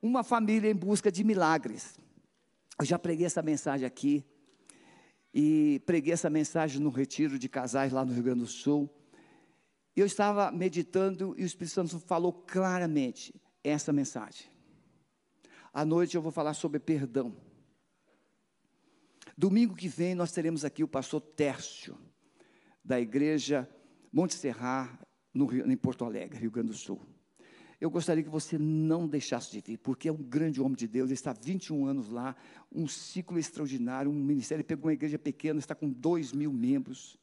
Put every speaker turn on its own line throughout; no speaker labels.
uma família em busca de milagres. Eu já preguei essa mensagem aqui, e preguei essa mensagem no retiro de casais lá no Rio Grande do Sul. Eu estava meditando e o Espírito Santo falou claramente essa mensagem. À noite eu vou falar sobre perdão. Domingo que vem nós teremos aqui o pastor Tércio, da igreja Monte Serrar, no Rio, em Porto Alegre, Rio Grande do Sul. Eu gostaria que você não deixasse de vir, porque é um grande homem de Deus, ele está há 21 anos lá, um ciclo extraordinário, um ministério, ele pegou uma igreja pequena, está com 2 mil membros.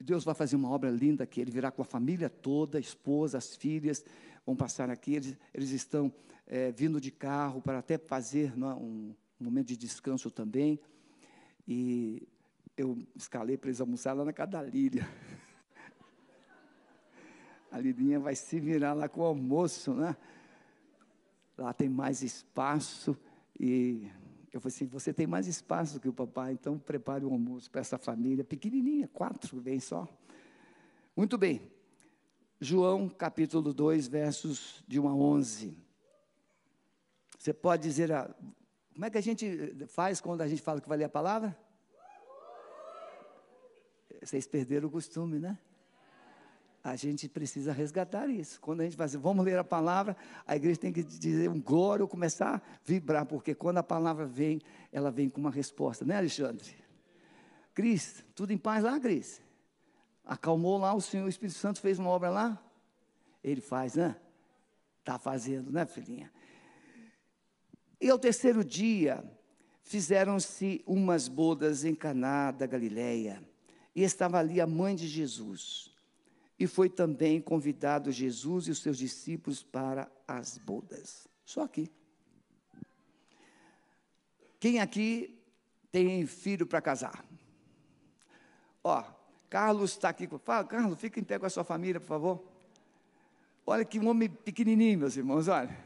Deus vai fazer uma obra linda aqui, ele virá com a família toda, a esposa, as filhas, vão passar aqui, eles, eles estão é, vindo de carro para até fazer é, um, momento de descanso também, e eu escalei para eles almoçar lá na casa da. A Lidinha vai se virar lá com o almoço, né? Lá tem mais espaço e eu falei assim, você tem mais espaço que o papai, então prepare o um almoço para essa família pequenininha, quatro, bem só. Muito bem. João capítulo 2, versos de 1 a 11. Você pode dizer, a, como é que a gente faz quando a gente fala que vai ler a palavra? Vocês perderam o costume, né? A gente precisa resgatar isso. Quando a gente vai dizer, vamos ler a palavra, a igreja tem que dizer um glória ou começar a vibrar, porque quando a palavra vem, ela vem com uma resposta, né, Alexandre? Cris, tudo em paz lá, Cris? Acalmou lá, o Senhor, o Espírito Santo fez uma obra lá? Ele faz, né? Está fazendo, né, filhinha? E ao terceiro dia, fizeram-se umas bodas em Caná da Galileia, e estava ali a mãe de Jesus. E foi também convidado Jesus e os seus discípulos para as bodas. Só aqui. Quem aqui tem filho para casar? Ó, Carlos está aqui. Fala, Carlos, fica em pé com a sua família, por favor. Olha que homem pequenininho, meus irmãos, olha.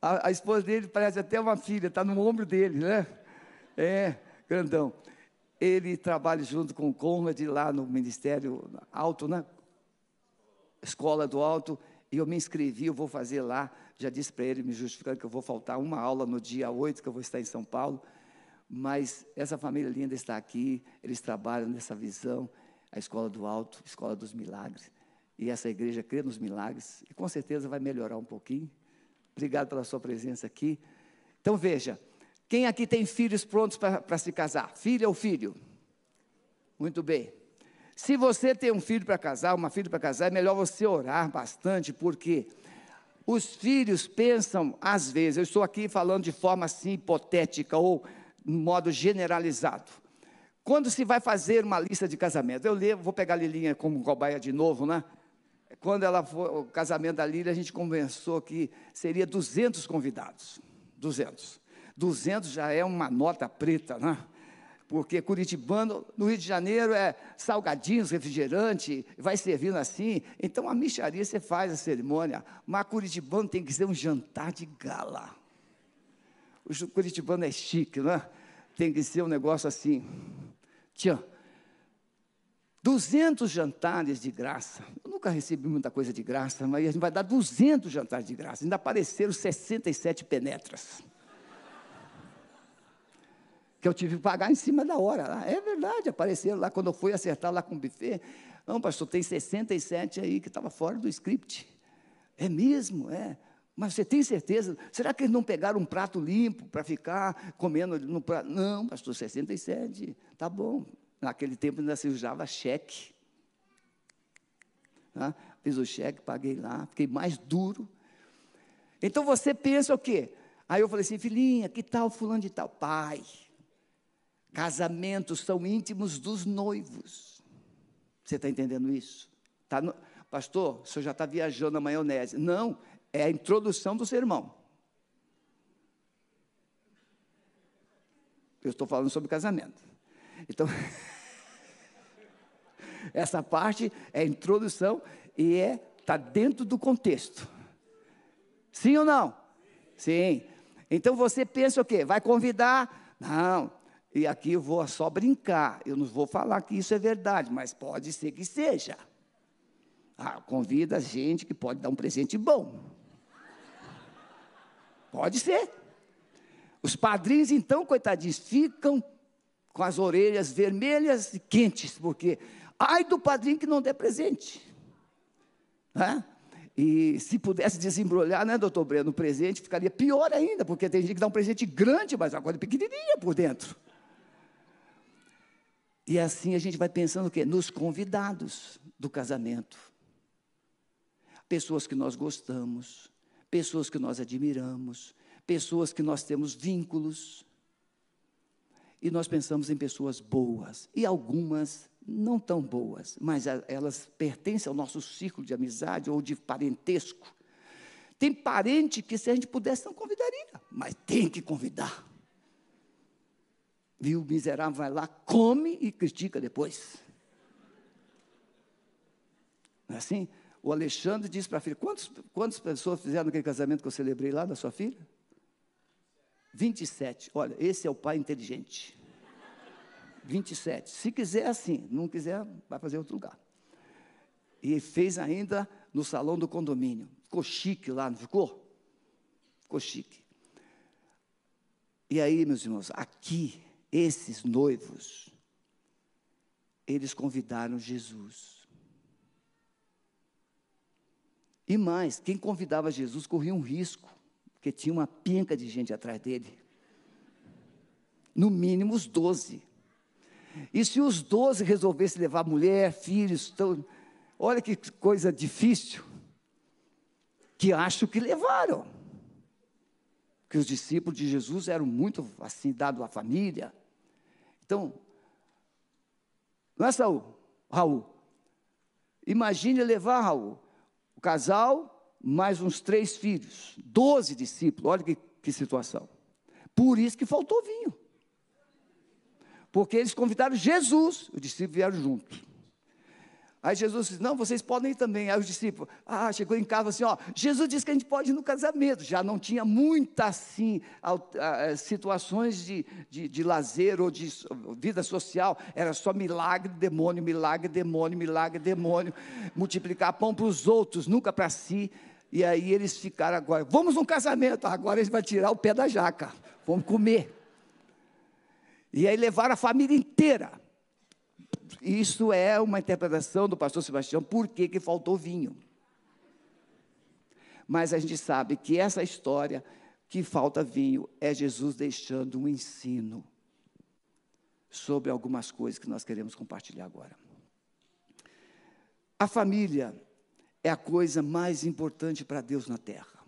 A, a, esposa dele parece até uma filha, está no ombro dele, né? É, grandão ele trabalha junto com o Conrad lá no Ministério Alto, né? Escola do Alto, e eu me inscrevi, eu vou fazer lá. Já disse para ele, me justificando, que eu vou faltar uma aula no dia 8, que eu vou estar em São Paulo. Mas essa família linda está aqui, eles trabalham nessa visão, a Escola do Alto, Escola dos Milagres. E essa igreja crê nos milagres, e com certeza vai melhorar um pouquinho. Obrigado pela sua presença aqui. Então veja, quem aqui tem filhos prontos para se casar? Filha ou filho? Muito bem. Se você tem um filho para casar, uma filha para casar, é melhor você orar bastante, porque os filhos pensam, às vezes, eu estou aqui falando de forma assim hipotética ou de modo generalizado. Quando se vai fazer uma lista de casamento, eu levo, vou pegar a Lilinha como cobaia de novo, né? Quando ela for, o casamento da Lília, a gente conversou que seria 200 convidados. 200. 200 já é uma nota preta, né? Porque Curitibano, no Rio de Janeiro, é salgadinhos, refrigerante, vai servindo assim. Então, a micharia você faz a cerimônia, mas Curitibano tem que ser um jantar de gala. O Curitibano é chique, né? Tem que ser um negócio assim. Tchan. 200 jantares de graça. Eu nunca recebi muita coisa de graça, mas a gente vai dar 200 jantares de graça. Ainda apareceram 67 penetras que eu tive que pagar em cima da hora. É verdade, apareceram lá quando eu fui acertar lá com o buffet. Não, pastor, tem 67 aí que estava fora do script. É mesmo, é. Mas você tem certeza? Será que eles não pegaram um prato limpo para ficar comendo no prato? Não, pastor, 67, tá bom. Naquele tempo ainda se usava cheque. Tá? Fiz o cheque, paguei lá, fiquei mais duro. Então você pensa o quê? Aí eu falei assim, filhinha, que tal fulano de tal? Pai, Casamentos são íntimos dos noivos. Você está entendendo isso? Tá no... Pastor, o senhor já está viajando na maionese. Não, é a introdução do sermão. Eu estou falando sobre casamento. Então, essa parte é a introdução e é está dentro do contexto. Sim ou não? Sim. Então você pensa o quê? Vai convidar? Não. E aqui eu vou só brincar, eu não vou falar que isso é verdade, mas pode ser que seja. Ah, convida gente que pode dar um presente bom. Pode ser. Os padrinhos, então, coitadinhos, ficam com as orelhas vermelhas e quentes, porque ai do padrinho que não der presente. Né? E se pudesse desembrulhar, né, doutor Breno, o presente ficaria pior ainda, porque tem gente que dá um presente grande, mas é pequenininha por dentro. E assim a gente vai pensando o quê? Nos convidados do casamento. Pessoas que nós gostamos, pessoas que nós admiramos, pessoas que nós temos vínculos. E nós pensamos em pessoas boas, e algumas não tão boas, mas elas pertencem ao nosso círculo de amizade ou de parentesco. Tem parente que, se a gente pudesse, não convidaria, mas tem que convidar. E o miserável vai lá, come e critica depois. Não é assim? O Alexandre disse para a filha: quantas, quantas pessoas fizeram aquele casamento que eu celebrei lá da sua filha? 27. Olha, esse é o pai inteligente. 27. Se quiser, assim. Não quiser, vai fazer outro lugar. E fez ainda no salão do condomínio. Ficou chique lá, não ficou? Ficou chique. E aí, meus irmãos, aqui, esses noivos, eles convidaram Jesus. E mais, quem convidava Jesus corria um risco, porque tinha uma pinca de gente atrás dele. No mínimo os doze. E se os doze resolvessem levar mulher, filhos, então, olha que coisa difícil, que acho que levaram. Que os discípulos de Jesus eram muito assim, dados à família. Então, não é Saul, Raul. Imagine levar Raul, o casal, mais uns três filhos, doze discípulos, olha que, que situação. Por isso que faltou vinho. Porque eles convidaram Jesus, os discípulos vieram junto. Aí Jesus disse: Não, vocês podem ir também. Aí os discípulos, ah, chegou em casa assim: Ó, Jesus disse que a gente pode ir no casamento. Já não tinha muitas assim, situações de, de, de lazer ou de vida social. Era só milagre, demônio, milagre, demônio, milagre, demônio. Multiplicar pão para os outros, nunca para si. E aí eles ficaram agora: Vamos num casamento. Agora eles vão tirar o pé da jaca. Vamos comer. E aí levaram a família inteira. Isso é uma interpretação do pastor Sebastião, por que, que faltou vinho. Mas a gente sabe que essa história, que falta vinho, é Jesus deixando um ensino sobre algumas coisas que nós queremos compartilhar agora. A família é a coisa mais importante para Deus na terra.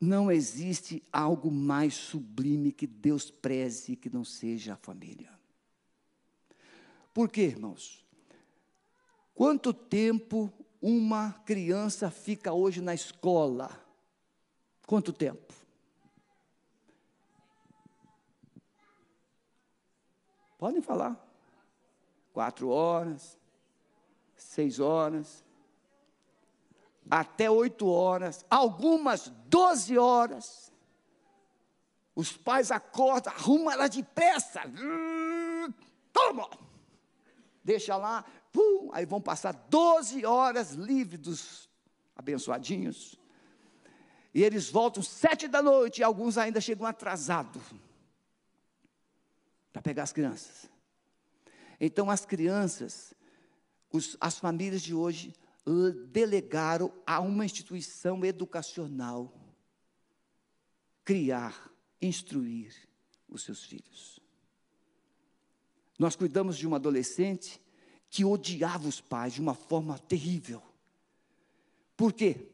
Não existe algo mais sublime que Deus preze que não seja a família. Por quê, irmãos? Quanto tempo uma criança fica hoje na escola? Quanto tempo? Podem falar. Quatro horas, seis horas, até oito horas, algumas doze horas. Os pais acordam, arrumam ela depressa. Toma! Deixa lá, pum, aí vão passar 12 horas livres dos abençoadinhos. E eles voltam sete da noite, e alguns ainda chegam atrasados para pegar as crianças. Então, as crianças, os, as famílias de hoje delegaram a uma instituição educacional criar, instruir os seus filhos. Nós cuidamos de uma adolescente que odiava os pais de uma forma terrível. Por quê?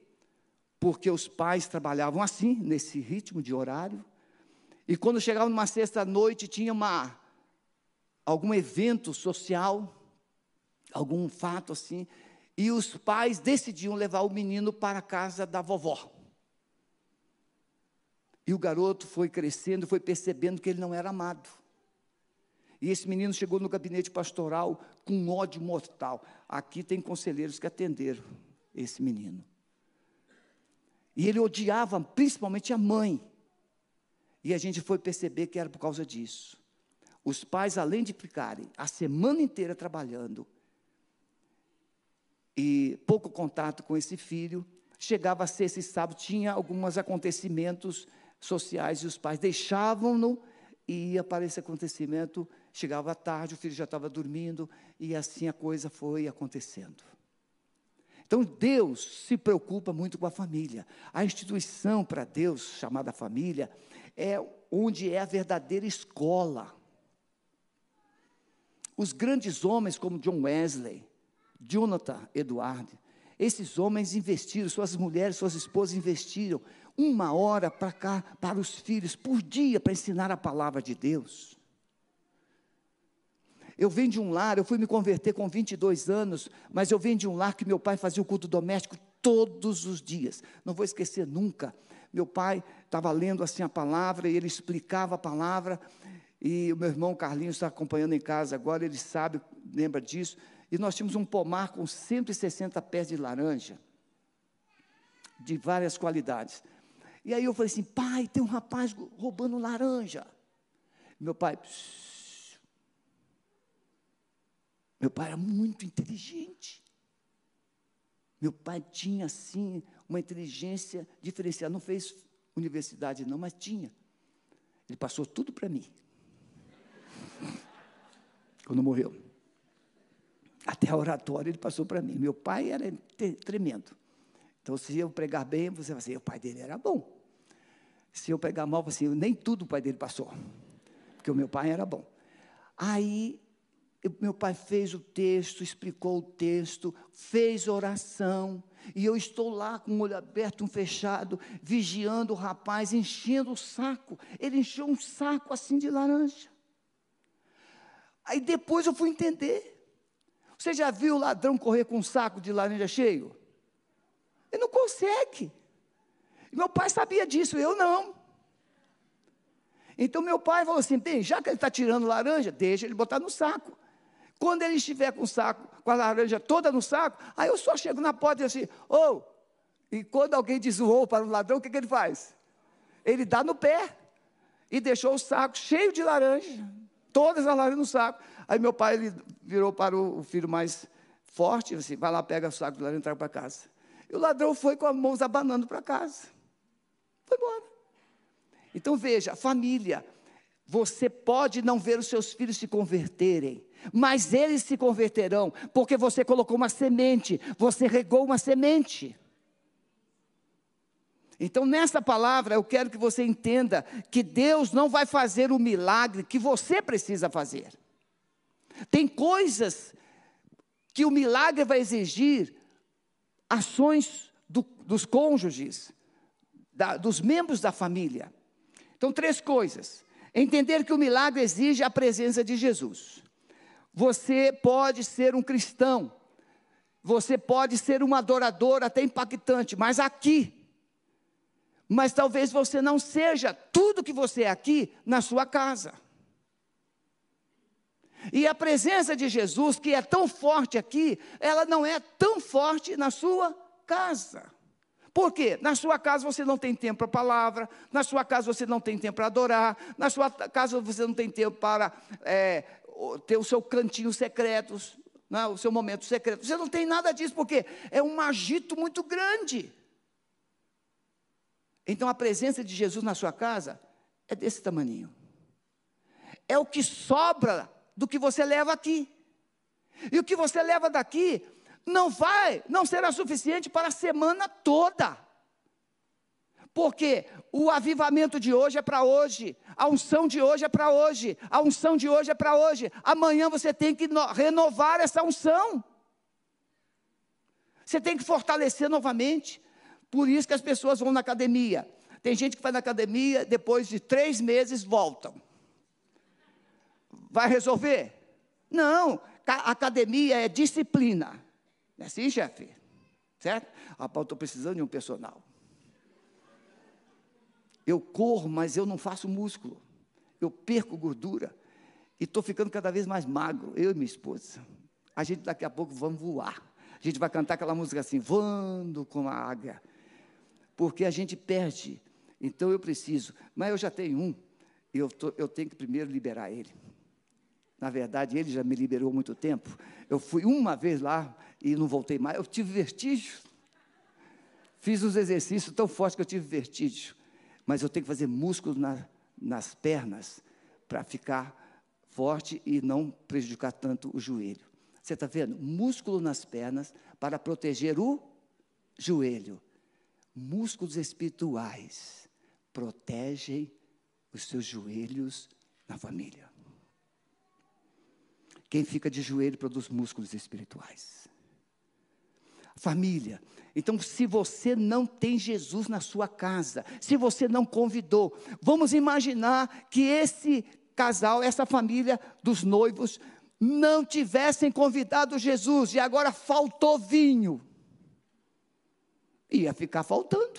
Porque os pais trabalhavam assim, nesse ritmo de horário, e quando chegavam numa sexta-noite tinha uma, algum evento social, algum fato assim, e os pais decidiam levar o menino para a casa da vovó. E o garoto foi crescendo, foi percebendo que ele não era amado. E esse menino chegou no gabinete pastoral com ódio mortal. Aqui tem conselheiros que atenderam esse menino. E ele odiava principalmente a mãe. E a gente foi perceber que era por causa disso. Os pais, além de ficarem a semana inteira trabalhando, e pouco contato com esse filho, chegava sexta e sábado, tinha alguns acontecimentos sociais e os pais deixavam-no e ia para esse acontecimento. Chegava tarde, o filho já estava dormindo e assim a coisa foi acontecendo. Então Deus se preocupa muito com a família. A instituição para Deus, chamada família, é onde é a verdadeira escola. Os grandes homens como John Wesley, Jonathan Edward, esses homens investiram, suas mulheres, suas esposas investiram uma hora para cá, para os filhos, por dia, para ensinar a palavra de Deus. Eu venho de um lar, eu fui me converter com 22 anos, mas eu venho de um lar que meu pai fazia o culto doméstico todos os dias. Não vou esquecer nunca. Meu pai estava lendo assim a palavra e ele explicava a palavra. E o meu irmão Carlinhos está acompanhando em casa agora, ele sabe, lembra disso. E nós tínhamos um pomar com 160 pés de laranja, de várias qualidades. E aí eu falei assim: pai, tem um rapaz roubando laranja. Meu pai. Pss. Meu pai era muito inteligente. Meu pai tinha, assim, uma inteligência diferenciada. Não fez universidade, não, mas tinha. Ele passou tudo para mim. Quando morreu. Até a oratória ele passou para mim. Meu pai era tremendo. Então, se eu pregar bem, você vai dizer, o pai dele era bom. Se eu pregar mal, você, nem tudo o pai dele passou. Porque o meu pai era bom. Aí, meu pai fez o texto, explicou o texto, fez oração. E eu estou lá com o olho aberto, um fechado, vigiando o rapaz, enchendo o saco. Ele encheu um saco assim de laranja. Aí depois eu fui entender. Você já viu o ladrão correr com um saco de laranja cheio? Ele não consegue. Meu pai sabia disso, eu não. Então meu pai falou assim: bem, já que ele está tirando laranja, deixa ele botar no saco. Quando ele estiver com o saco, com a laranja toda no saco, aí eu só chego na porta e assim, ô, oh! e quando alguém diz o para o ladrão, o que, que ele faz? Ele dá no pé e deixou o saco cheio de laranja, todas as laranjas no saco. Aí meu pai ele virou para o, filho mais forte, assim, vai lá, pega o saco de laranja e traga para casa. E o ladrão foi com as mãos abanando para casa. Foi embora. Então veja, família, você pode não ver os seus filhos se converterem, mas eles se converterão, porque você colocou uma semente, você regou uma semente. Então, nessa palavra, eu quero que você entenda que Deus não vai fazer o milagre que você precisa fazer. Tem coisas que o milagre vai exigir ações do, dos cônjuges, da, dos membros da família. Então, três coisas. Entender que o milagre exige a presença de Jesus. Você pode ser um cristão, você pode ser um adorador até impactante, mas aqui, mas talvez você não seja tudo que você é aqui na sua casa. E a presença de Jesus, que é tão forte aqui, ela não é tão forte na sua casa. Por quê? Na sua casa você não tem tempo para a palavra, na sua casa você não tem tempo para adorar, na sua casa você não tem tempo para é, ter o seu cantinho secreto, né, o seu momento secreto. Você não tem nada disso, porque é um agito muito grande. Então a presença de Jesus na sua casa é desse tamanho. É o que sobra do que você leva aqui. E o que você leva daqui não vai, não será suficiente para a semana toda. Porque o avivamento de hoje é para hoje, a unção de hoje é para hoje, a unção de hoje é para hoje. Amanhã você tem que renovar essa unção. Você tem que fortalecer novamente. Por isso que as pessoas vão na academia. Tem gente que vai na academia, depois de três meses voltam. Vai resolver? Não, academia é disciplina. Não é assim, chefe? Certo? Rapaz, estou precisando de um personal. Eu corro, mas eu não faço músculo. Eu perco gordura. E estou ficando cada vez mais magro, eu e minha esposa. A gente daqui a pouco vamos voar. A gente vai cantar aquela música assim, voando com a águia. Porque a gente perde. Então eu preciso. Mas eu já tenho um. Eu, tô, eu tenho que primeiro liberar ele. Na verdade, ele já me liberou há muito tempo. Eu fui uma vez lá e não voltei mais. Eu tive vertigem. Fiz uns exercícios tão fortes que eu tive vertigem. Mas eu tenho que fazer músculo na, nas pernas para ficar forte e não prejudicar tanto o joelho. Você está vendo? Músculo nas pernas para proteger o joelho. Músculos espirituais protegem os seus joelhos na família. Quem fica de joelho produz músculos espirituais. Família. Então, se você não tem Jesus na sua casa, se você não convidou, vamos imaginar que esse casal, essa família dos noivos, não tivessem convidado Jesus e agora faltou vinho. Ia ficar faltando.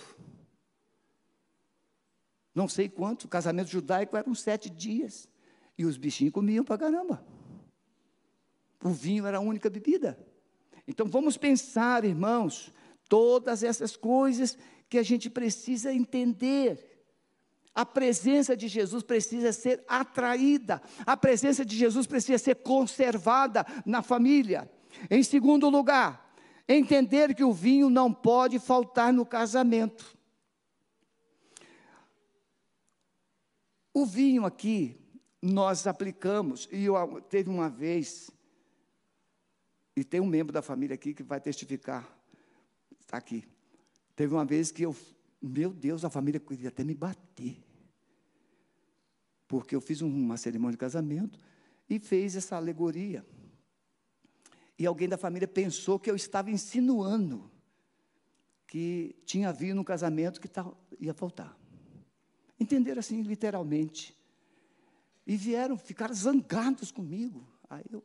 Não sei quanto, o casamento judaico eram sete dias. E os bichinhos comiam para caramba. O vinho era a única bebida. Então vamos pensar, irmãos, todas essas coisas que a gente precisa entender. A presença de Jesus precisa ser atraída, a presença de Jesus precisa ser conservada na família. Em segundo lugar, entender que o vinho não pode faltar no casamento. O vinho aqui, nós aplicamos, e eu, teve uma vez, e tem um membro da família aqui que vai testificar, está aqui. Teve uma vez que eu, meu Deus, a família queria até me bater. Porque eu fiz uma cerimônia de casamento e fez essa alegoria. E alguém da família pensou que eu estava insinuando que tinha vinho no casamento que ia faltar. Entenderam assim, literalmente. E vieram, ficaram zangados comigo. Aí eu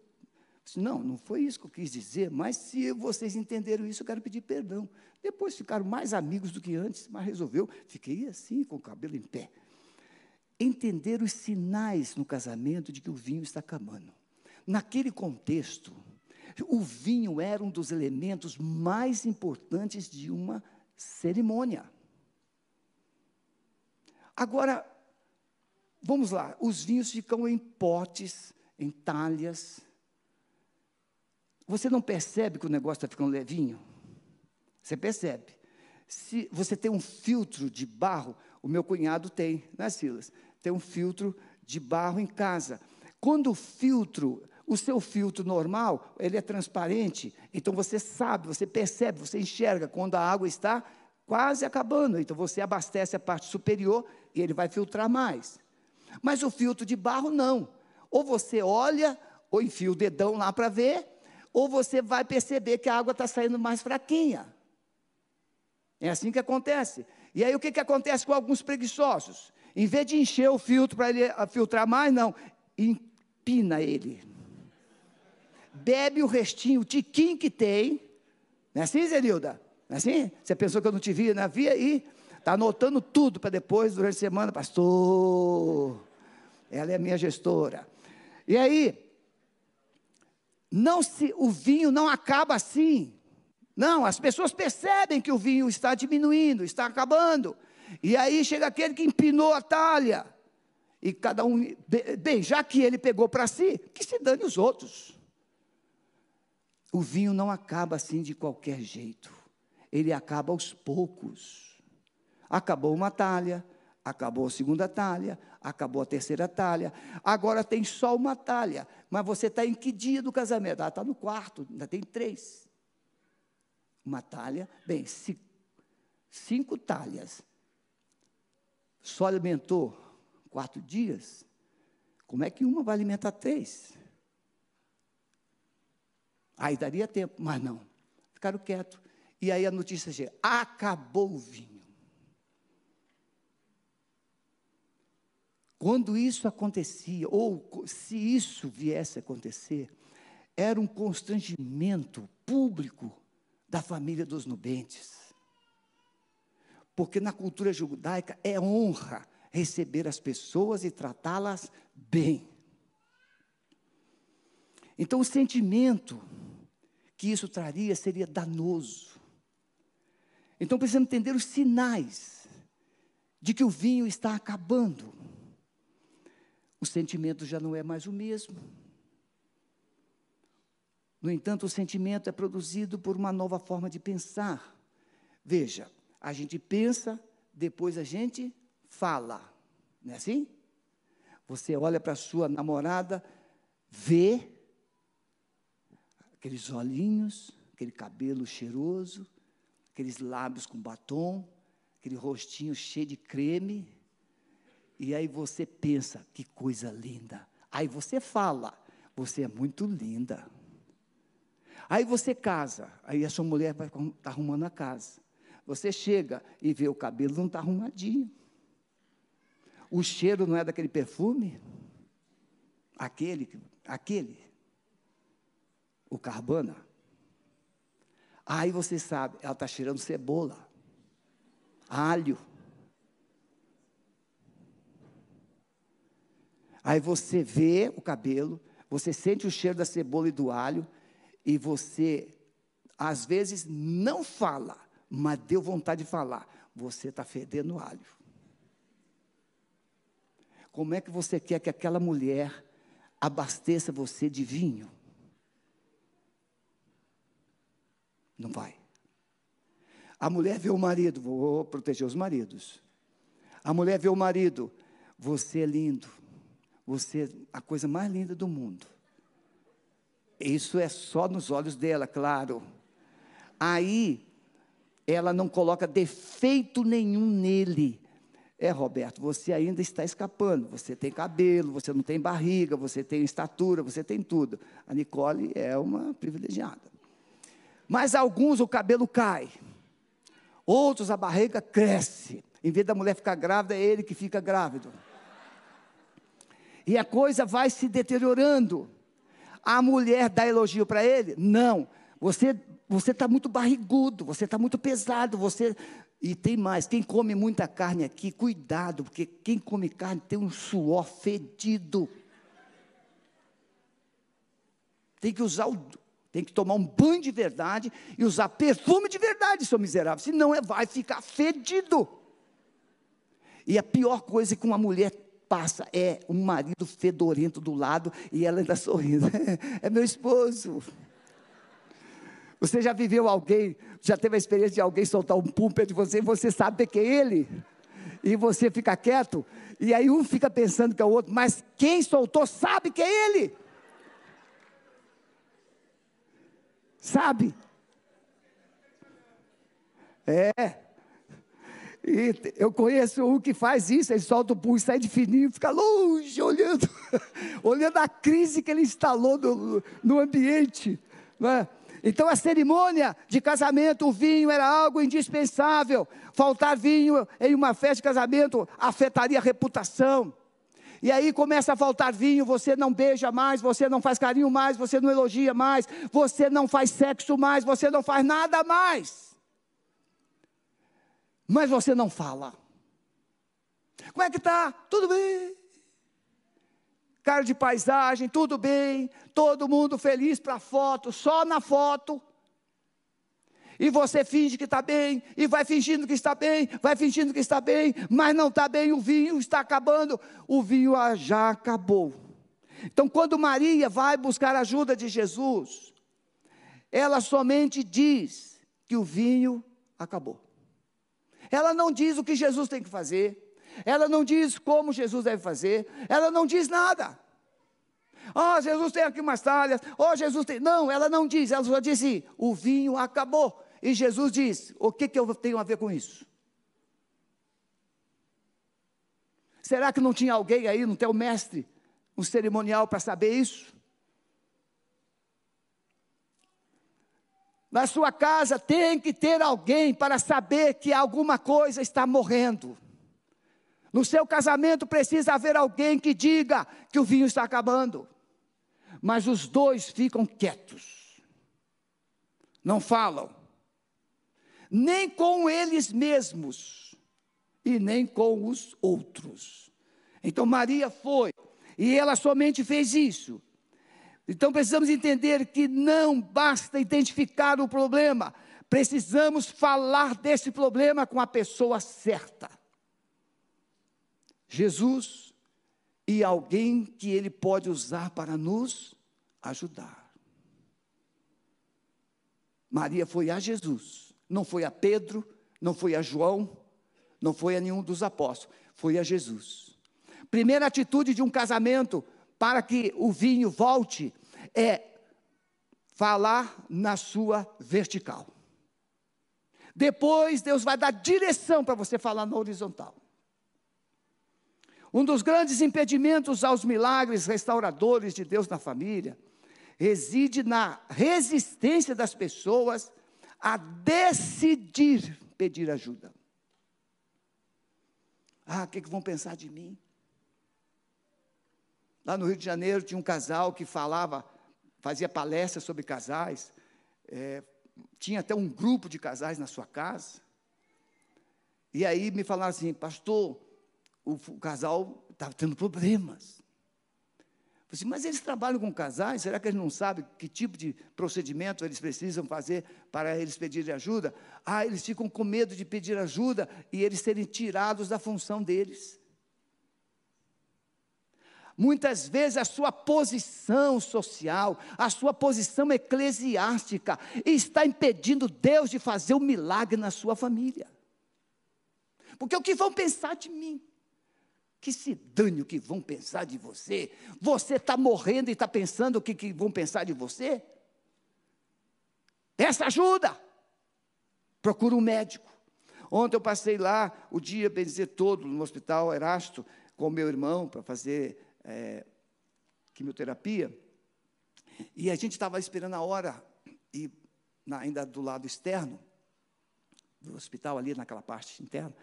disse, não, não foi isso que eu quis dizer, mas se vocês entenderam isso, eu quero pedir perdão. Depois ficaram mais amigos do que antes, mas resolveu, fiquei assim, com o cabelo em pé. Entender os sinais no casamento de que o vinho está acabando. Naquele contexto, o vinho era um dos elementos mais importantes de uma cerimônia. Agora, vamos lá, os vinhos ficam em potes, em talhas. Você não percebe que o negócio está ficando levinho? Você percebe. Se você tem um filtro de barro, o meu cunhado tem, né, Silas? Tem um filtro de barro em casa. Quando o filtro, o seu filtro normal, ele é transparente, então você sabe, você percebe, você enxerga quando a água está quase acabando. Então você abastece a parte superior e ele vai filtrar mais. Mas o filtro de barro não. Ou você olha, ou enfia o dedão lá para ver, ou você vai perceber que a água está saindo mais fraquinha. É assim que acontece. E aí o que, que acontece com alguns preguiçosos? Em vez de encher o filtro para ele ah, filtrar mais, não, empina ele. Bebe o restinho, o tiquinho que tem. Não é assim, Zenilda? Não é assim? Você pensou que eu não te via, não via? E está anotando tudo para depois, durante a semana, pastor. Ela é minha gestora. E aí, não se, o vinho não acaba assim. Não, as pessoas percebem que o vinho está diminuindo, está acabando. E aí chega aquele que empinou a talha. E cada um, bem, já que ele pegou para si, que se dane os outros. O vinho não acaba assim de qualquer jeito ele acaba aos poucos. Acabou uma talha, acabou a segunda talha, acabou a terceira talha, agora tem só uma talha. Mas você está em que dia do casamento? Ah, está no quarto, ainda tem três. Uma talha, bem, se, cinco talhas. Só alimentou quatro dias. Como é que uma vai alimentar três? Aí daria tempo, mas não. Ficaram quietos. E aí a notícia chega: acabou o vinho. Quando isso acontecia, ou se isso viesse a acontecer, era um constrangimento público da família dos nubentes. Porque na cultura judaica é honra receber as pessoas e tratá-las bem. Então o sentimento que isso traria seria danoso. Então precisamos entender os sinais de que o vinho está acabando. O sentimento já não é mais o mesmo. No entanto, o sentimento é produzido por uma nova forma de pensar. Veja, a gente pensa, depois a gente fala. Não é assim? Você olha para sua namorada, vê aqueles olhinhos, aquele cabelo cheiroso, aqueles lábios com batom, aquele rostinho cheio de creme. E aí você pensa, que coisa linda. Aí você fala, você é muito linda. Aí você casa, aí a sua mulher vai estar tá arrumando a casa. Você chega e vê o cabelo não está arrumadinho. O cheiro não é daquele perfume? Aquele, aquele. O carbana. Aí você sabe, ela está cheirando cebola, alho. Aí você vê o cabelo, você sente o cheiro da cebola e do alho, e você, às vezes, não fala, mas deu vontade de falar. Você está fedendo alho. Como é que você quer que aquela mulher abasteça você de vinho? Não vai. A mulher vê o marido, vou proteger os maridos. A mulher vê o marido, você é lindo, você é a coisa mais linda do mundo. Isso é só nos olhos dela, claro. Aí, ela não coloca defeito nenhum nele. É, Roberto, você ainda está escapando. Você tem cabelo, você não tem barriga, você tem estatura, você tem tudo. A Nicole é uma privilegiada. Mas alguns o cabelo cai, outros a barriga cresce. Em vez da mulher ficar grávida, é ele que fica grávido. E a coisa vai se deteriorando. A mulher dá elogio para ele? Não. Você você está muito barrigudo, você está muito pesado, você e tem mais, quem come muita carne aqui, cuidado, porque quem come carne tem um suor fedido. Tem que usar o, tem que tomar um banho de verdade e usar perfume de verdade, seu miserável, senão é, vai ficar fedido. E a pior coisa que uma mulher passa é um marido fedorento do lado e ela ainda sorrindo. é meu esposo. Você já viveu alguém, já teve a experiência de alguém soltar um pum perto de você e você sabe que é ele? E você fica quieto, e aí um fica pensando que é o outro, mas quem soltou sabe que é ele. Sabe? É. E eu conheço um que faz isso, ele solta o e sai de fininho, fica longe, olhando, olhando a crise que ele instalou no, no ambiente. Não é? Então a cerimônia de casamento, o vinho era algo indispensável. Faltar vinho em uma festa de casamento afetaria a reputação. E aí começa a faltar vinho, você não beija mais, você não faz carinho mais, você não elogia mais, você não faz sexo mais, você não faz nada mais. Mas você não fala. Como é que está? Tudo bem cara de paisagem, tudo bem, todo mundo feliz para foto, só na foto. E você finge que está bem, e vai fingindo que está bem, vai fingindo que está bem, mas não está bem, o vinho está acabando, o vinho já acabou. Então, quando Maria vai buscar a ajuda de Jesus, ela somente diz que o vinho acabou. Ela não diz o que Jesus tem que fazer, ela não diz como Jesus deve fazer, ela não diz nada. Oh, Jesus tem aqui umas talhas, oh, Jesus tem. Não, ela não diz, ela só diz assim: o vinho acabou. E Jesus diz: o que, que eu tenho a ver com isso? Será que não tinha alguém aí, não tem o mestre, um cerimonial para saber isso? Na sua casa tem que ter alguém para saber que alguma coisa está morrendo. No seu casamento precisa haver alguém que diga que o vinho está acabando. Mas os dois ficam quietos, não falam, nem com eles mesmos e nem com os outros. Então Maria foi, e ela somente fez isso. Então precisamos entender que não basta identificar o problema, precisamos falar desse problema com a pessoa certa. Jesus e alguém que ele pode usar para nos ajudar. Maria foi a Jesus, não foi a Pedro, não foi a João, não foi a nenhum dos apóstolos, foi a Jesus. Primeira atitude de um casamento para que o vinho volte é falar na sua vertical. Depois Deus vai dar direção para você falar na horizontal. Um dos grandes impedimentos aos milagres restauradores de Deus na família reside na resistência das pessoas a decidir pedir ajuda. Ah, o que, que vão pensar de mim? Lá no Rio de Janeiro tinha um casal que falava, fazia palestras sobre casais, é, tinha até um grupo de casais na sua casa. E aí me falaram assim, pastor, o, o casal estava tendo problemas. Assim, mas eles trabalham com casais, será que eles não sabem que tipo de procedimento eles precisam fazer para eles pedirem ajuda? Ah, eles ficam com medo de pedir ajuda e eles serem tirados da função deles. Muitas vezes a sua posição social, a sua posição eclesiástica está impedindo Deus de fazer um milagre na sua família. Porque o que vão pensar de mim? Que se dane o que vão pensar de você. Você está morrendo e está pensando o que, que vão pensar de você? Peça ajuda. Procura um médico. Ontem eu passei lá o dia, bem dizer, todo no hospital Erasto, com meu irmão, para fazer é, quimioterapia. E a gente estava esperando a hora, e na, ainda do lado externo, do hospital, ali naquela parte interna.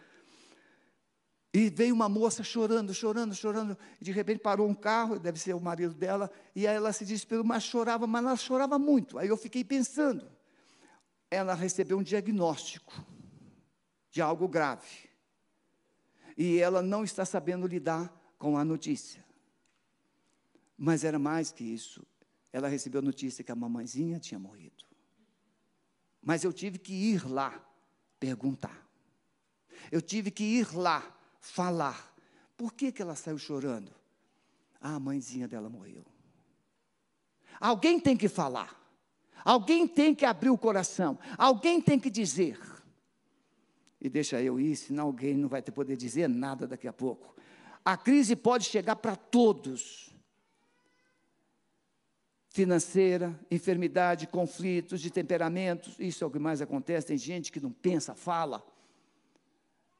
E veio uma moça chorando, chorando, chorando. E de repente parou um carro, deve ser o marido dela, e aí ela se desesperou, mas chorava, mas ela chorava muito. Aí eu fiquei pensando. Ela recebeu um diagnóstico de algo grave. E ela não está sabendo lidar com a notícia. Mas era mais que isso. Ela recebeu notícia que a mamãezinha tinha morrido. Mas eu tive que ir lá perguntar. Eu tive que ir lá falar. Por que, que ela saiu chorando? Ah, a mãezinha dela morreu. Alguém tem que falar. Alguém tem que abrir o coração. Alguém tem que dizer. E deixa eu ir, senão alguém não vai poder dizer nada daqui a pouco. A crise pode chegar para todos. Financeira, enfermidade, conflitos de temperamentos, isso é o que mais acontece. Tem gente que não pensa, fala.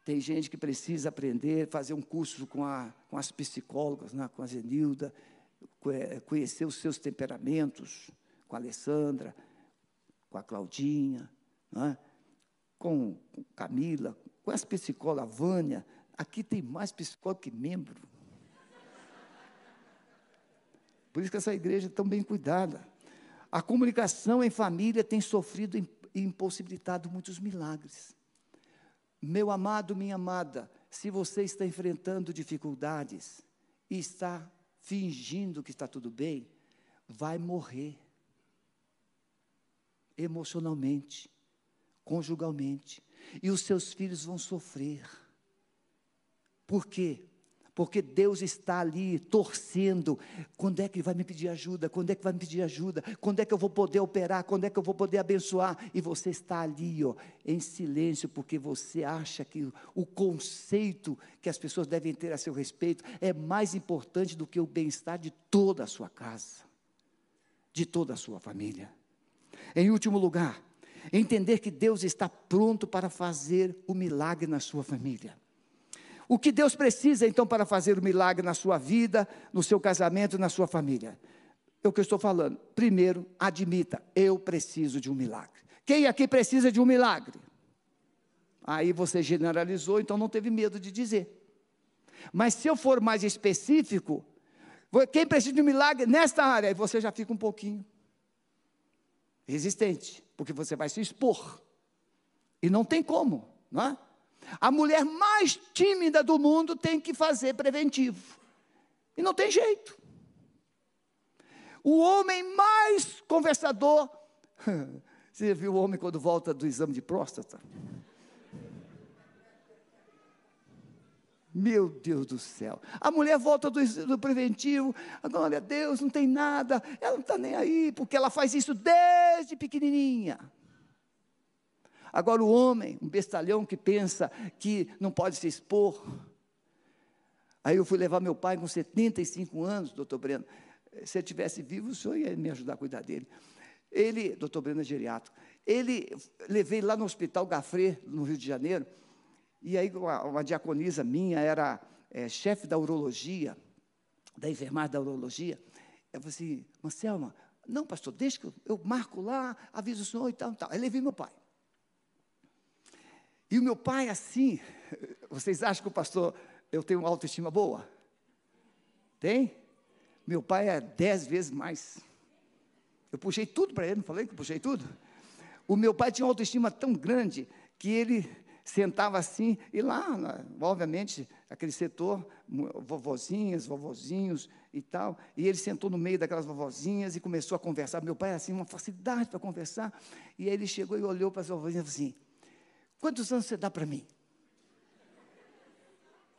Tem gente que precisa aprender, fazer um curso com, a, com as psicólogas, né, com a Zenilda, conhecer os seus temperamentos, com a Alessandra, com a Claudinha, né, com, com Camila, com as psicólogas, a Vânia. Aqui tem mais psicólogo que membro. Por isso que essa igreja é tão bem cuidada. A comunicação em família tem sofrido e impossibilitado muitos milagres. Meu amado, minha amada, se você está enfrentando dificuldades e está fingindo que está tudo bem, vai morrer. Emocionalmente, conjugalmente. E os seus filhos vão sofrer. Por quê? Porque Deus está ali torcendo. Quando é que vai me pedir ajuda? Quando é que vai me pedir ajuda? Quando é que eu vou poder operar? Quando é que eu vou poder abençoar? E você está ali, ó, em silêncio, porque você acha que o conceito que as pessoas devem ter a seu respeito é mais importante do que o bem-estar de toda a sua casa, de toda a sua família. Em último lugar, entender que Deus está pronto para fazer o milagre na sua família. O que Deus precisa então para fazer o milagre na sua vida, no seu casamento, na sua família? É o que eu estou falando. Primeiro, admita, eu preciso de um milagre. Quem aqui precisa de um milagre? Aí você generalizou, então não teve medo de dizer. Mas se eu for mais específico, quem precisa de um milagre nesta área, aí você já fica um pouquinho resistente, porque você vai se expor. E não tem como, não é? A mulher mais tímida do mundo tem que fazer preventivo. E não tem jeito. O homem mais conversador. Você viu o homem quando volta do exame de próstata? Meu Deus do céu. A mulher volta do, do preventivo, olha, Deus não tem nada, ela não está nem aí, porque ela faz isso desde pequenininha. Agora, o homem, um bestalhão que pensa que não pode se expor. Aí eu fui levar meu pai com 75 anos, doutor Breno. Se ele tivesse vivo, o senhor ia me ajudar a cuidar dele. Ele, doutor Breno é geriátrico, ele, levei lá no Hospital Gafré, no Rio de Janeiro, e aí uma, uma diaconisa minha era é, chefe da urologia, da enfermagem da urologia. Eu falei assim, Marcelma, não, pastor, deixa que eu, eu marco lá, aviso o senhor e tal, e tal. Aí levei meu pai. E o meu pai, assim, vocês acham que o pastor, eu tenho uma autoestima boa? Tem? Meu pai é dez vezes mais. Eu puxei tudo para ele, não falei que puxei tudo? O meu pai tinha uma autoestima tão grande que ele sentava assim, e lá, obviamente, aquele setor, vovozinhas, vovozinhos e tal, e ele sentou no meio daquelas vovozinhas e começou a conversar. Meu pai, assim, uma facilidade para conversar, e aí ele chegou e olhou para as vovozinhas e falou assim: Quantos anos você dá para mim?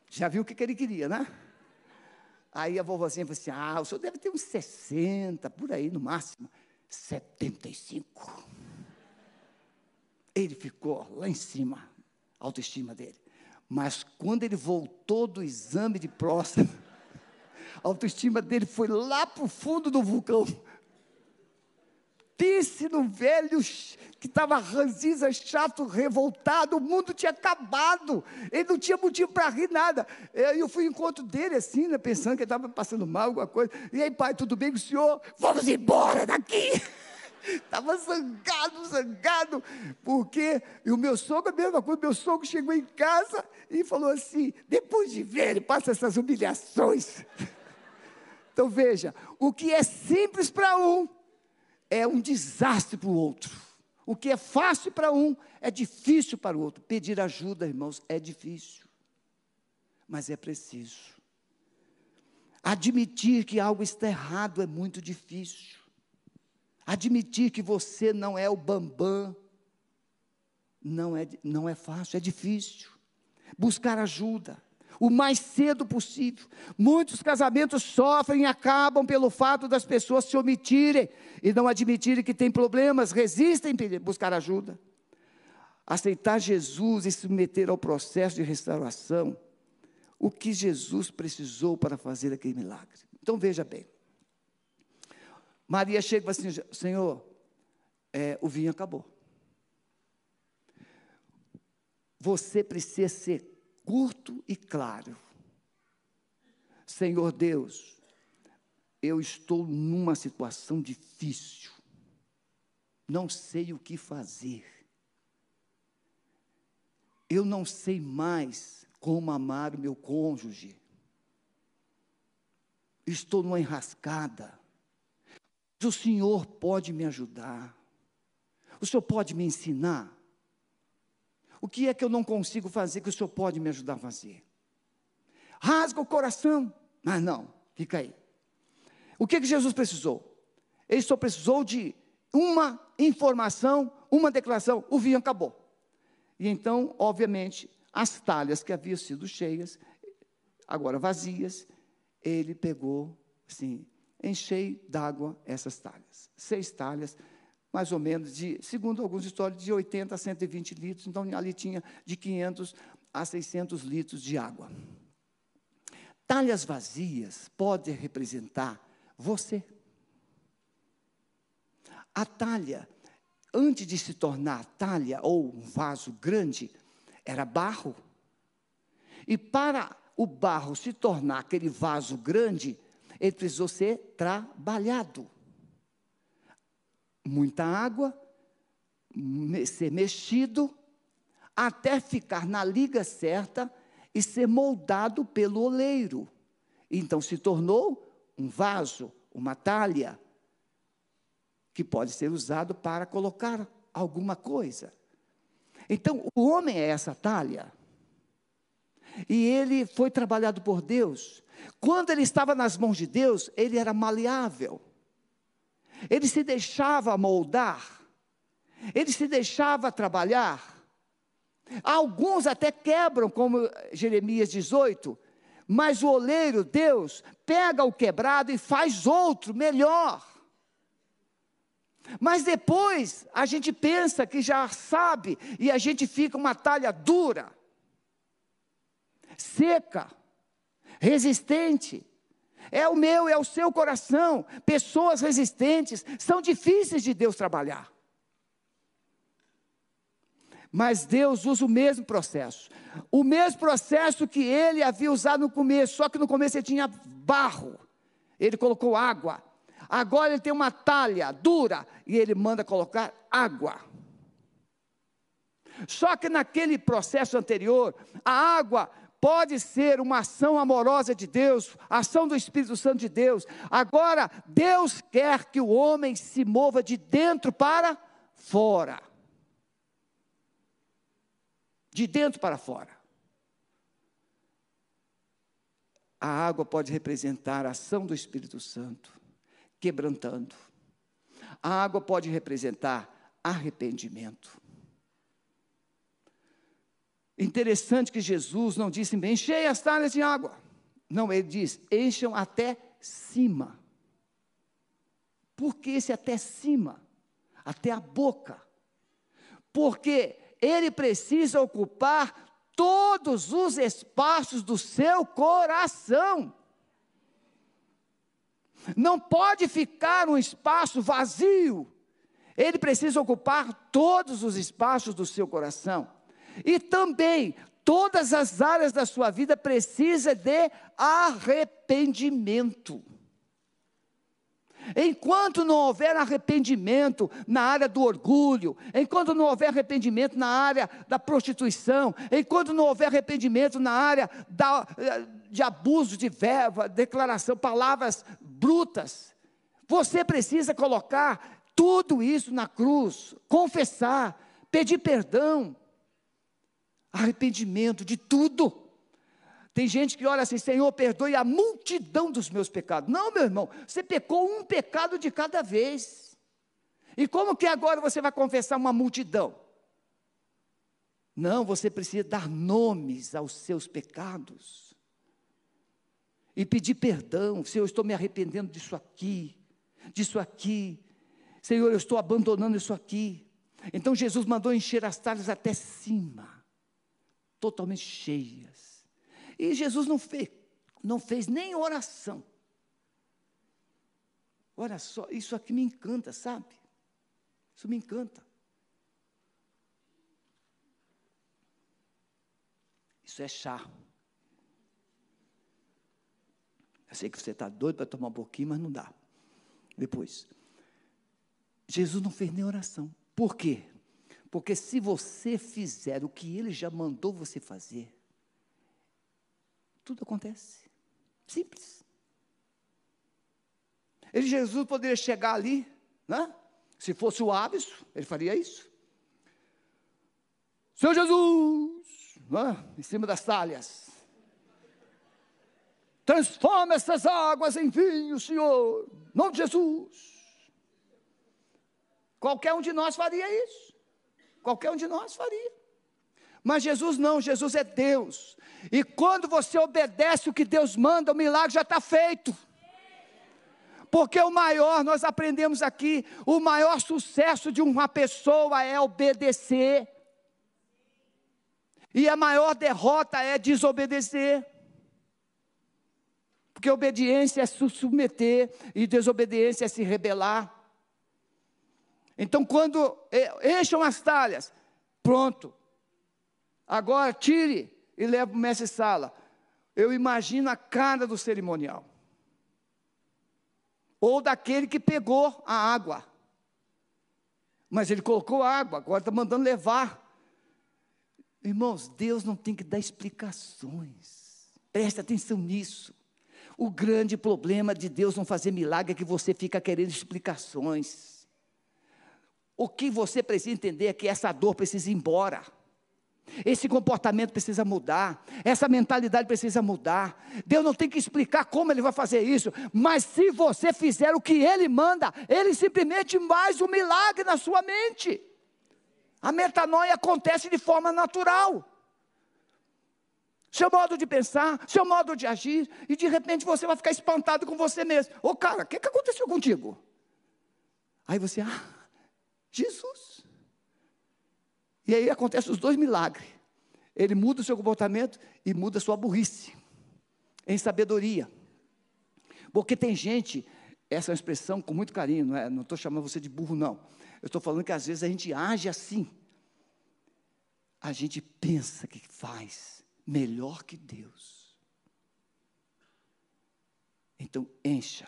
Já viu o que, ele queria, né? Aí a vovozinha falou assim: Ah, o senhor deve ter uns 60, por aí no máximo. 75. Ele ficou lá em cima, a autoestima dele. Mas quando ele voltou do exame de próstata, a autoestima dele foi lá para o fundo do vulcão. Pense no velho que estava ranziza, chato, revoltado, o mundo tinha acabado, ele não tinha motivo para rir nada. Eu fui ao encontro dele assim, né, pensando que ele estava passando mal, alguma coisa. E aí, pai, tudo bem com o senhor? Vamos embora daqui! Estava zangado, zangado, porque e o meu sogro, a mesma coisa, meu sogro chegou em casa e falou assim: depois de ele passa essas humilhações. Então veja, o que é simples para um é um desastre para o outro. O que é fácil para um é difícil para o outro. Pedir ajuda, irmãos, é difícil, mas é preciso. Admitir que algo está errado é muito difícil. Admitir que você não é o bambam não é, não é fácil, é difícil. Buscar ajuda o mais cedo possível. Muitos casamentos sofrem e acabam pelo fato das pessoas se omitirem e não admitirem que têm problemas, resistem em buscar ajuda. Aceitar Jesus e se submeter ao processo de restauração, o que Jesus precisou para fazer aquele milagre. Então veja bem, Maria chega e fala assim: Senhor, é, o vinho acabou. Você precisa ser curto e claro. Senhor Deus, eu estou numa situação difícil, não sei o que fazer, eu não sei mais como amar o meu cônjuge, estou numa enrascada, o Senhor pode me ajudar. O Senhor pode me ensinar. O que é que eu não consigo fazer que o Senhor pode me ajudar a fazer? Rasga o coração. Mas não, fica aí. O que, é que Jesus precisou? Ele só precisou de uma informação, uma declaração. O vinho acabou. E então, obviamente, as talhas que haviam sido cheias, agora vazias, ele pegou, assim, enchei d'água essas talhas. Seis talhas, mais ou menos, de, segundo alguns histórios, de 80 a 120 litros. Então, ali tinha de 500 a 600 litros de água. Talhas vazias podem representar você. A talha, antes de se tornar talha ou um vaso grande, era barro. E para o barro se tornar aquele vaso grande, ele precisou ser trabalhado. Muita água, ser mexido, até ficar na liga certa e ser moldado pelo oleiro. Então se tornou um vaso, uma talha, que pode ser usado para colocar alguma coisa. Então, o homem é essa talha. E ele foi trabalhado por Deus quando ele estava nas mãos de Deus, ele era maleável. Ele se deixava moldar. Ele se deixava trabalhar. Alguns até quebram, como Jeremias 18, mas o oleiro, Deus, pega o quebrado e faz outro melhor. Mas depois a gente pensa que já sabe e a gente fica uma talha dura, seca, resistente. É o meu, é o seu coração. Pessoas resistentes são difíceis de Deus trabalhar. Mas Deus usa o mesmo processo. O mesmo processo que ele havia usado no começo, só que no começo ele tinha barro. Ele colocou água. Agora ele tem uma talha dura e ele manda colocar água. Só que naquele processo anterior, a água pode ser uma ação amorosa de Deus, ação do Espírito Santo de Deus. Agora, Deus quer que o homem se mova de dentro para fora de dentro para fora. A água pode representar a ação do Espírito Santo, quebrantando. A água pode representar arrependimento. Interessante que Jesus não disse, enchei as talhas de água. Não, ele diz, encham até cima. Por que esse até cima? Até a boca. Porque ele precisa ocupar todos os espaços do seu coração. Não pode ficar um espaço vazio. Ele precisa ocupar todos os espaços do seu coração. E também todas as áreas da sua vida precisa de arrependimento. Enquanto não houver arrependimento na área do orgulho, enquanto não houver arrependimento na área da prostituição, enquanto não houver arrependimento na área da, de abuso de verba, declaração, palavras brutas, você precisa colocar tudo isso na cruz, confessar, pedir perdão, arrependimento de tudo. Tem gente que olha assim, Senhor, perdoe a multidão dos meus pecados. Não, meu irmão, você pecou um pecado de cada vez. E como que agora você vai confessar uma multidão? Não, você precisa dar nomes aos seus pecados. E pedir perdão. Senhor, eu estou me arrependendo disso aqui, disso aqui. Senhor, eu estou abandonando isso aqui. Então Jesus mandou encher as talhas até cima, totalmente cheias. E Jesus não fez, não fez nem oração. Olha só, isso aqui me encanta, sabe? Isso me encanta. Isso é chá. Eu sei que você está doido para tomar um pouquinho, mas não dá. Depois. Jesus não fez nem oração. Por quê? Porque se você fizer o que ele já mandou você fazer, tudo acontece. Simples. Ele, Jesus poderia chegar ali, né? Se fosse o hábito, ele faria isso. Senhor Jesus, né? em cima das talhas. Transforma essas águas em vinho, Senhor. Não de Jesus. Qualquer um de nós faria isso. Qualquer um de nós faria. Mas Jesus não, Jesus é Deus. E quando você obedece o que Deus manda, o milagre já está feito. Porque o maior, nós aprendemos aqui, o maior sucesso de uma pessoa é obedecer. E a maior derrota é desobedecer. Porque obediência é se submeter e desobediência é se rebelar. Então, quando encham as talhas, pronto, Agora tire e leve para o mestre sala. Eu imagino a cara do cerimonial. Ou daquele que pegou a água. Mas ele colocou água, agora está mandando levar. Irmãos, Deus não tem que dar explicações. Preste atenção nisso. O grande problema de Deus não fazer milagre é que você fica querendo explicações. O que você precisa entender é que essa dor precisa ir embora. Esse comportamento precisa mudar, essa mentalidade precisa mudar. Deus não tem que explicar como Ele vai fazer isso, mas se você fizer o que Ele manda, Ele simplesmente faz um milagre na sua mente. A metanoia acontece de forma natural. Seu modo de pensar, seu modo de agir, e de repente você vai ficar espantado com você mesmo. Ô cara, o que, que aconteceu contigo? Aí você, ah, Jesus. E aí acontecem os dois milagres. Ele muda o seu comportamento e muda a sua burrice em sabedoria. Porque tem gente, essa é uma expressão com muito carinho, não é? Estou chamando você de burro, não. Eu estou falando que às vezes a gente age assim. A gente pensa que faz melhor que Deus. Então, encha.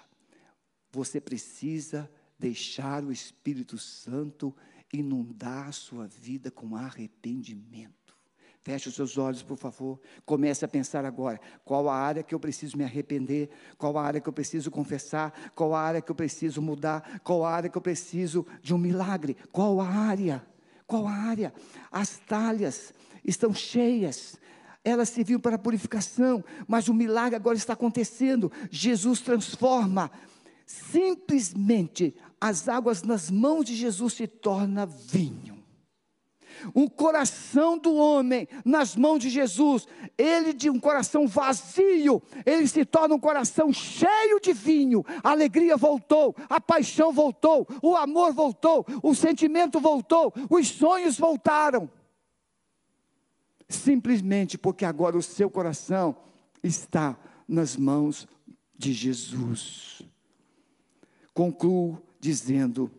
Você precisa deixar o Espírito Santo inundar a sua vida com arrependimento. Feche os seus olhos, por favor. Comece a pensar agora: qual a área que eu preciso me arrepender, qual a área que eu preciso confessar, qual a área que eu preciso mudar, qual a área que eu preciso de um milagre, qual a área, qual a área. As talhas estão cheias, elas serviam para purificação, mas o milagre agora está acontecendo. Jesus transforma simplesmente as águas nas mãos de Jesus se torna vinho. O coração do homem nas mãos de Jesus, ele de um coração vazio, ele se torna um coração cheio de vinho. A alegria voltou, a paixão voltou, o amor voltou, o sentimento voltou, os sonhos voltaram. Simplesmente porque agora o seu coração está nas mãos de Jesus. Concluo dizendo: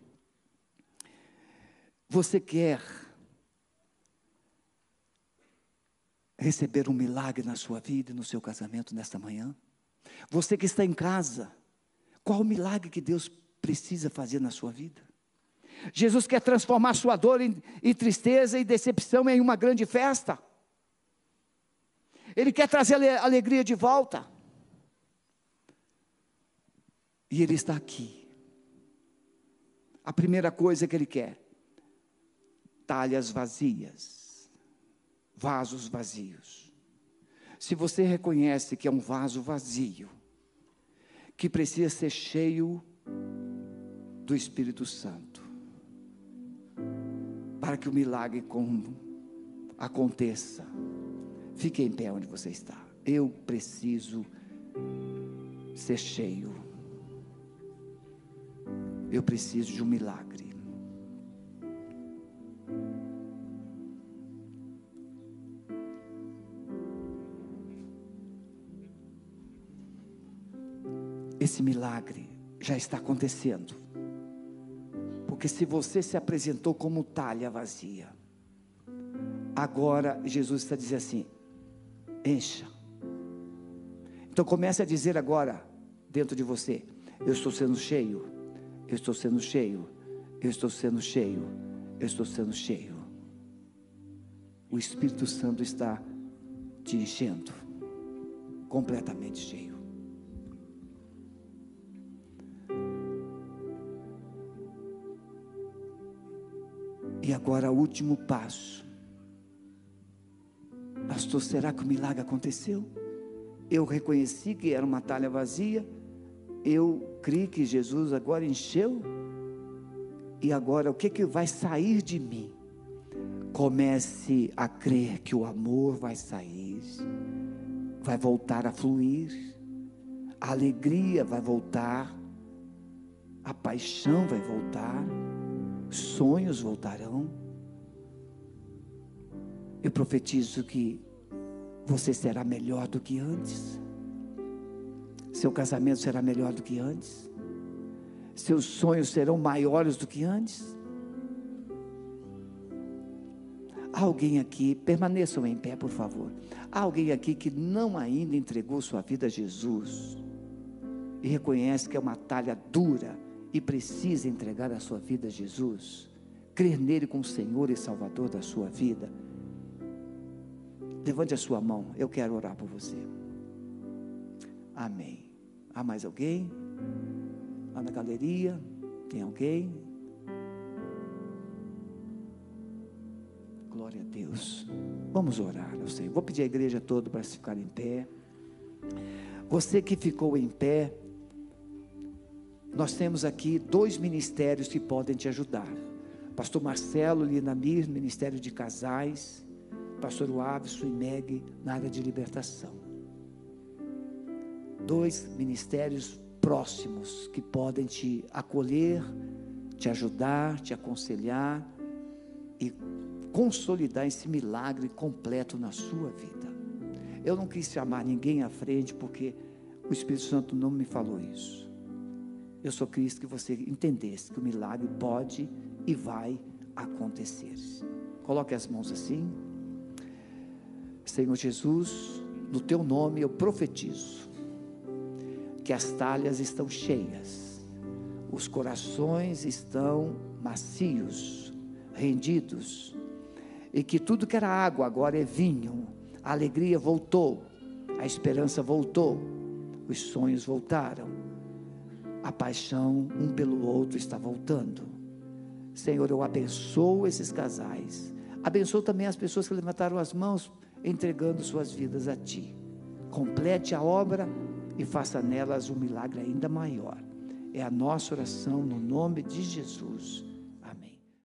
Você quer receber um milagre na sua vida e no seu casamento nesta manhã? Você que está em casa, qual o milagre que Deus precisa fazer na sua vida? Jesus quer transformar sua dor em, em tristeza e decepção em uma grande festa. Ele quer trazer alegria de volta. E Ele está aqui. A primeira coisa que ele quer: talhas vazias, vasos vazios. Se você reconhece que é um vaso vazio, que precisa ser cheio do Espírito Santo, para que o milagre aconteça, fique em pé onde você está. Eu preciso ser cheio eu preciso de um milagre. Esse milagre já está acontecendo. Porque se você se apresentou como talha vazia, agora Jesus está dizendo assim: encha. Então comece a dizer agora, dentro de você: eu estou sendo cheio eu estou sendo cheio, eu estou sendo cheio, eu estou sendo cheio. O Espírito Santo está te enchendo, completamente cheio. E agora o último passo. Pastor, será que o milagre aconteceu? Eu reconheci que era uma talha vazia eu creio que Jesus agora encheu, e agora o que, que vai sair de mim? Comece a crer que o amor vai sair, vai voltar a fluir, a alegria vai voltar, a paixão vai voltar, sonhos voltarão. Eu profetizo que você será melhor do que antes. Seu casamento será melhor do que antes. Seus sonhos serão maiores do que antes. Há alguém aqui, permaneçam em pé, por favor. Há alguém aqui que não ainda entregou sua vida a Jesus e reconhece que é uma talha dura e precisa entregar a sua vida a Jesus, crer nele como Senhor e Salvador da sua vida. Levante a sua mão, eu quero orar por você. Amém. Há mais alguém? Lá na galeria? Tem alguém? Glória a Deus. Vamos orar, eu sei. Vou pedir à igreja toda para se ficar em pé. Você que ficou em pé, nós temos aqui dois ministérios que podem te ajudar. Pastor Marcelo Linamir, Ministério de Casais. Pastor Waves e Meg, na área de libertação dois ministérios próximos que podem te acolher, te ajudar, te aconselhar e consolidar esse milagre completo na sua vida. Eu não quis chamar ninguém à frente porque o Espírito Santo não me falou isso. Eu só quis que você entendesse que o milagre pode e vai acontecer. Coloque as mãos assim. Senhor Jesus, no teu nome eu profetizo que as talhas estão cheias, os corações estão macios, rendidos, e que tudo que era água agora é vinho, a alegria voltou, a esperança voltou, os sonhos voltaram, a paixão um pelo outro está voltando. Senhor, eu abençoo esses casais, abençoo também as pessoas que levantaram as mãos, entregando suas vidas a Ti. Complete a obra e faça nelas um milagre ainda maior. É a nossa oração no nome de Jesus.